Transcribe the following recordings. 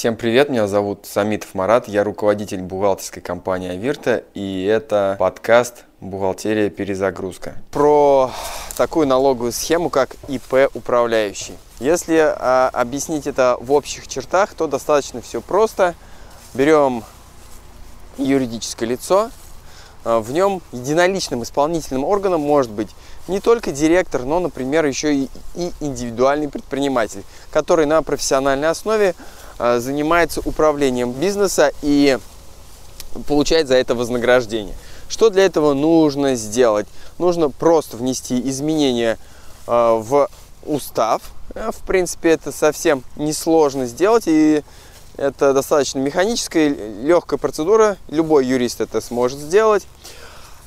Всем привет, меня зовут Самитов Марат, я руководитель бухгалтерской компании Авирта, и это подкаст «Бухгалтерия. Перезагрузка». Про такую налоговую схему, как ИП управляющий. Если а, объяснить это в общих чертах, то достаточно все просто. Берем юридическое лицо, а, в нем единоличным исполнительным органом может быть не только директор, но, например, еще и, и индивидуальный предприниматель, который на профессиональной основе занимается управлением бизнеса и получает за это вознаграждение. Что для этого нужно сделать? Нужно просто внести изменения а, в устав. Э, в принципе, это совсем несложно сделать, и это достаточно механическая, легкая процедура. Любой юрист это сможет сделать.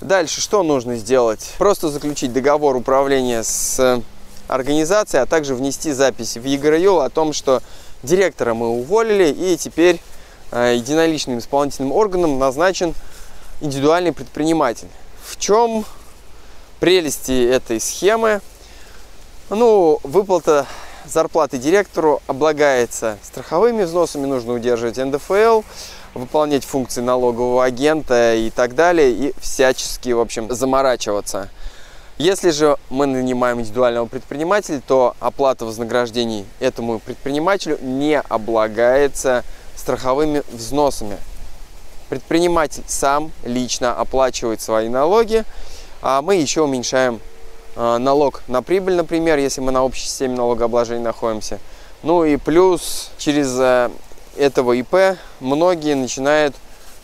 Дальше что нужно сделать? Просто заключить договор управления с организацией, а также внести запись в ЕГРЮЛ о том, что Директора мы уволили, и теперь э, единоличным исполнительным органом назначен индивидуальный предприниматель. В чем прелести этой схемы? Ну, выплата зарплаты директору облагается страховыми взносами, нужно удерживать НДФЛ, выполнять функции налогового агента и так далее, и всячески, в общем, заморачиваться. Если же мы нанимаем индивидуального предпринимателя, то оплата вознаграждений этому предпринимателю не облагается страховыми взносами. Предприниматель сам лично оплачивает свои налоги, а мы еще уменьшаем а, налог на прибыль, например, если мы на общей системе налогообложения находимся. Ну и плюс через э, этого ИП многие начинают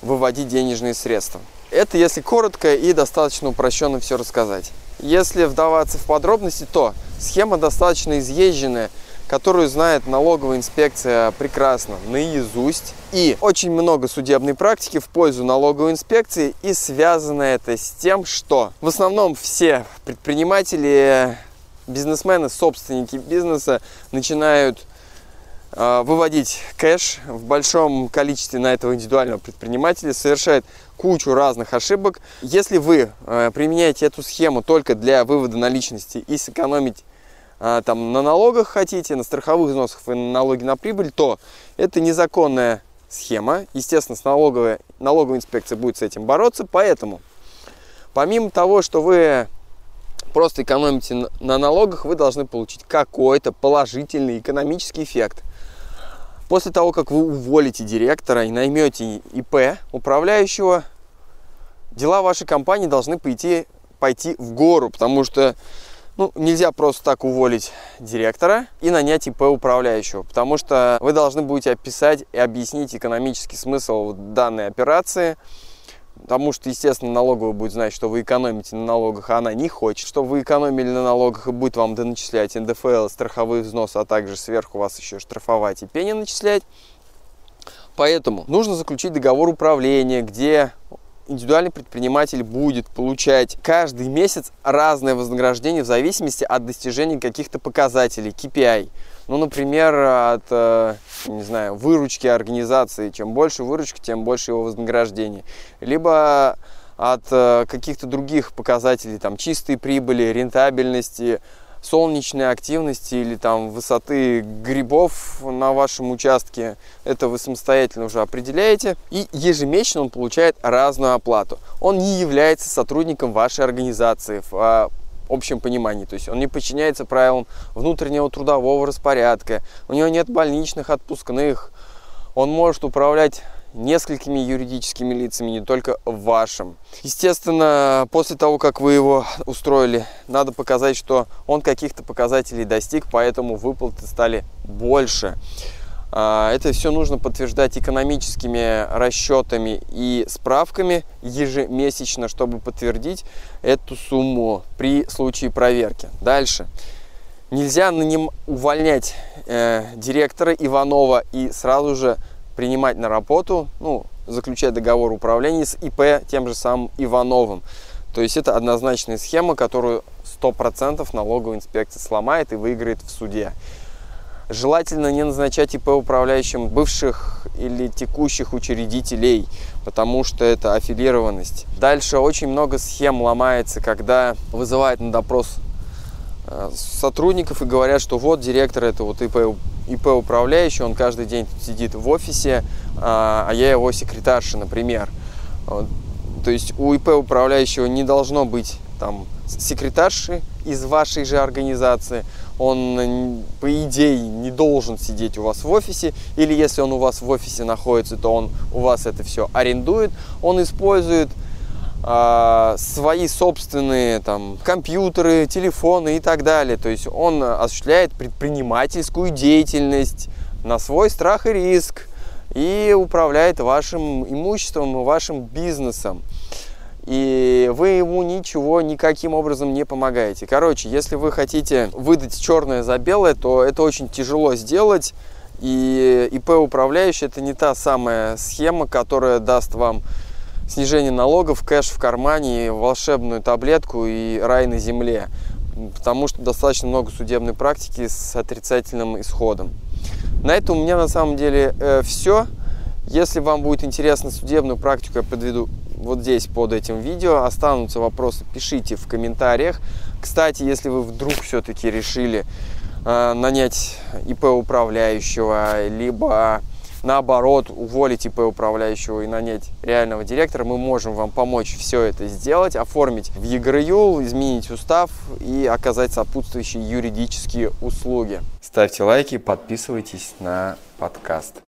выводить денежные средства. Это если коротко и достаточно упрощенно все рассказать. Если вдаваться в подробности, то схема достаточно изъезженная, которую знает налоговая инспекция прекрасно наизусть. И очень много судебной практики в пользу налоговой инспекции. И связано это с тем, что в основном все предприниматели, бизнесмены, собственники бизнеса начинают выводить кэш в большом количестве на этого индивидуального предпринимателя, совершает кучу разных ошибок. Если вы а, применяете эту схему только для вывода наличности и сэкономить а, там на налогах хотите, на страховых взносах и на налоги на прибыль, то это незаконная схема. Естественно, с налоговой, налоговая инспекция будет с этим бороться, поэтому помимо того, что вы просто экономите на налогах, вы должны получить какой-то положительный экономический эффект. После того, как вы уволите директора и наймете ИП управляющего, дела вашей компании должны пойти, пойти в гору, потому что ну, нельзя просто так уволить директора и нанять ИП управляющего, потому что вы должны будете описать и объяснить экономический смысл данной операции, Потому что, естественно, налоговая будет знать, что вы экономите на налогах, а она не хочет, чтобы вы экономили на налогах и будет вам доначислять НДФЛ, страховые взносы, а также сверху вас еще штрафовать и пени начислять. Поэтому нужно заключить договор управления, где индивидуальный предприниматель будет получать каждый месяц разное вознаграждение в зависимости от достижения каких-то показателей, KPI. Ну, например, от, э, не знаю, выручки организации. Чем больше выручки, тем больше его вознаграждение. Либо от э, каких-то других показателей, там, чистой прибыли, рентабельности, солнечной активности или там высоты грибов на вашем участке. Это вы самостоятельно уже определяете. И ежемесячно он получает разную оплату. Он не является сотрудником вашей организации а, общем понимании. То есть он не подчиняется правилам внутреннего трудового распорядка, у него нет больничных, отпускных. Он может управлять несколькими юридическими лицами, не только вашим. Естественно, после того, как вы его устроили, надо показать, что он каких-то показателей достиг, поэтому выплаты стали больше. А, это все нужно подтверждать экономическими расчетами и справками ежемесячно, чтобы подтвердить эту сумму при случае проверки. Дальше. Нельзя на ним увольнять э, директора Иванова и сразу же принимать на работу, ну, заключать договор управления с ИП тем же самым Ивановым. То есть это однозначная схема, которую 100% налоговая инспекция сломает и выиграет в суде. Желательно не назначать ИП управляющим бывших или текущих учредителей, потому что это аффилированность. Дальше очень много схем ломается, когда вызывают на допрос э, сотрудников и говорят, что вот директор это вот ИП ИП управляющий, он каждый день сидит в офисе, а, а я его секретарша, например. То есть у ИП управляющего не должно быть там секретарши из вашей же организации, он, по идее, не должен сидеть у вас в офисе, или если он у вас в офисе находится, то он у вас это все арендует, он использует э, свои собственные там компьютеры, телефоны и так далее, то есть он осуществляет предпринимательскую деятельность на свой страх и риск и управляет вашим имуществом, вашим бизнесом и вы ему ничего никаким образом не помогаете. Короче, если вы хотите выдать черное за белое, то это очень тяжело сделать. И ИП управляющий это не та самая схема, которая даст вам снижение налогов, кэш в кармане, волшебную таблетку и рай на земле. Потому что достаточно много судебной практики с отрицательным исходом. На этом у меня на самом деле э, все. Если вам будет интересна судебную практику, я подведу вот здесь под этим видео. Останутся вопросы, пишите в комментариях. Кстати, если вы вдруг все-таки решили э, нанять ИП управляющего, либо наоборот уволить ИП управляющего и нанять реального директора, мы можем вам помочь все это сделать, оформить в ЕГРЮЛ, изменить устав и оказать сопутствующие юридические услуги. Ставьте лайки, подписывайтесь на подкаст.